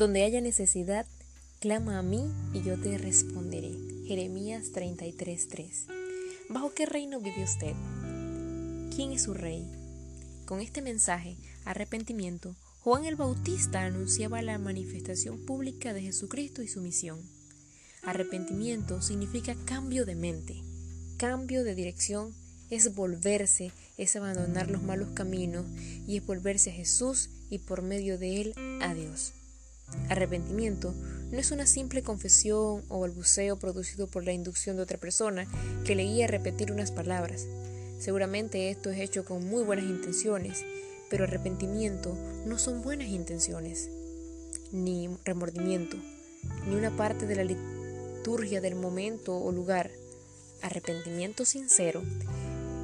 Donde haya necesidad, clama a mí y yo te responderé. Jeremías 33:3. ¿Bajo qué reino vive usted? ¿Quién es su rey? Con este mensaje, arrepentimiento, Juan el Bautista anunciaba la manifestación pública de Jesucristo y su misión. Arrepentimiento significa cambio de mente, cambio de dirección, es volverse, es abandonar los malos caminos y es volverse a Jesús y por medio de él a Dios. Arrepentimiento no es una simple confesión o balbuceo producido por la inducción de otra persona que le guía a repetir unas palabras. Seguramente esto es hecho con muy buenas intenciones, pero arrepentimiento no son buenas intenciones, ni remordimiento, ni una parte de la liturgia del momento o lugar. Arrepentimiento sincero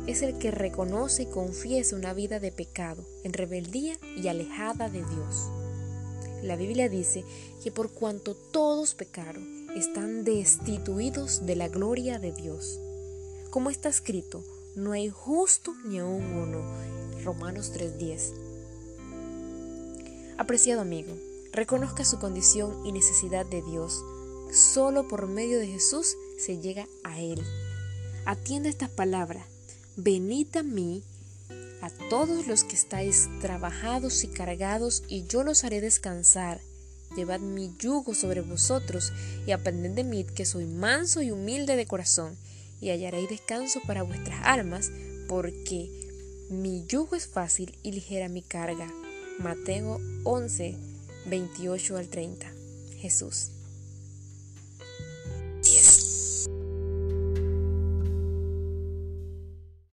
es el que reconoce y confiesa una vida de pecado, en rebeldía y alejada de Dios. La Biblia dice que por cuanto todos pecaron, están destituidos de la gloria de Dios. Como está escrito, no hay justo ni aún uno. Romanos 3:10. Apreciado amigo, reconozca su condición y necesidad de Dios. Solo por medio de Jesús se llega a Él. Atienda estas palabras. Venid a mí a todos los que estáis trabajados y cargados, y yo los haré descansar. Llevad mi yugo sobre vosotros, y aprended de mí que soy manso y humilde de corazón, y hallaréis descanso para vuestras almas, porque mi yugo es fácil y ligera mi carga. Mateo 11, 28 al 30. Jesús.